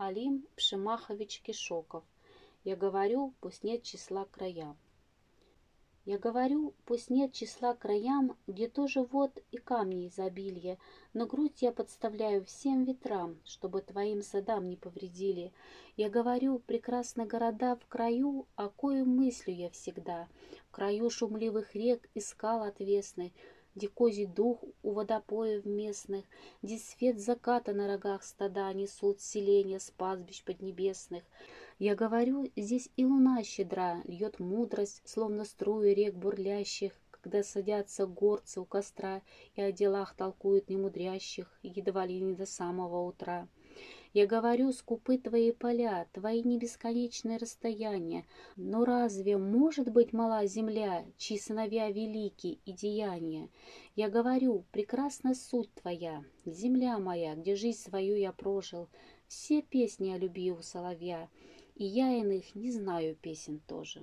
Алим Пшемахович Кишоков. Я говорю, пусть нет числа краям. Я говорю, пусть нет числа краям, где тоже вот и камни изобилия, но грудь я подставляю всем ветрам, чтобы твоим садам не повредили. Я говорю, прекрасны города в краю, о коем мыслю я всегда, в краю шумливых рек и скал отвесных, где козий дух у водопоев местных, где свет заката на рогах стада несут селения с пастбищ поднебесных, я говорю, здесь и луна щедра, льет мудрость, словно струи рек бурлящих, когда садятся горцы у костра и о делах толкуют немудрящих, едва ли не до самого утра. Я говорю, скупы твои поля, твои небесконечные расстояния, но разве может быть мала земля, чьи сыновья велики и деяния? Я говорю, прекрасна суть твоя, земля моя, где жизнь свою я прожил, все песни о любви у соловья — и я иных не знаю песен тоже.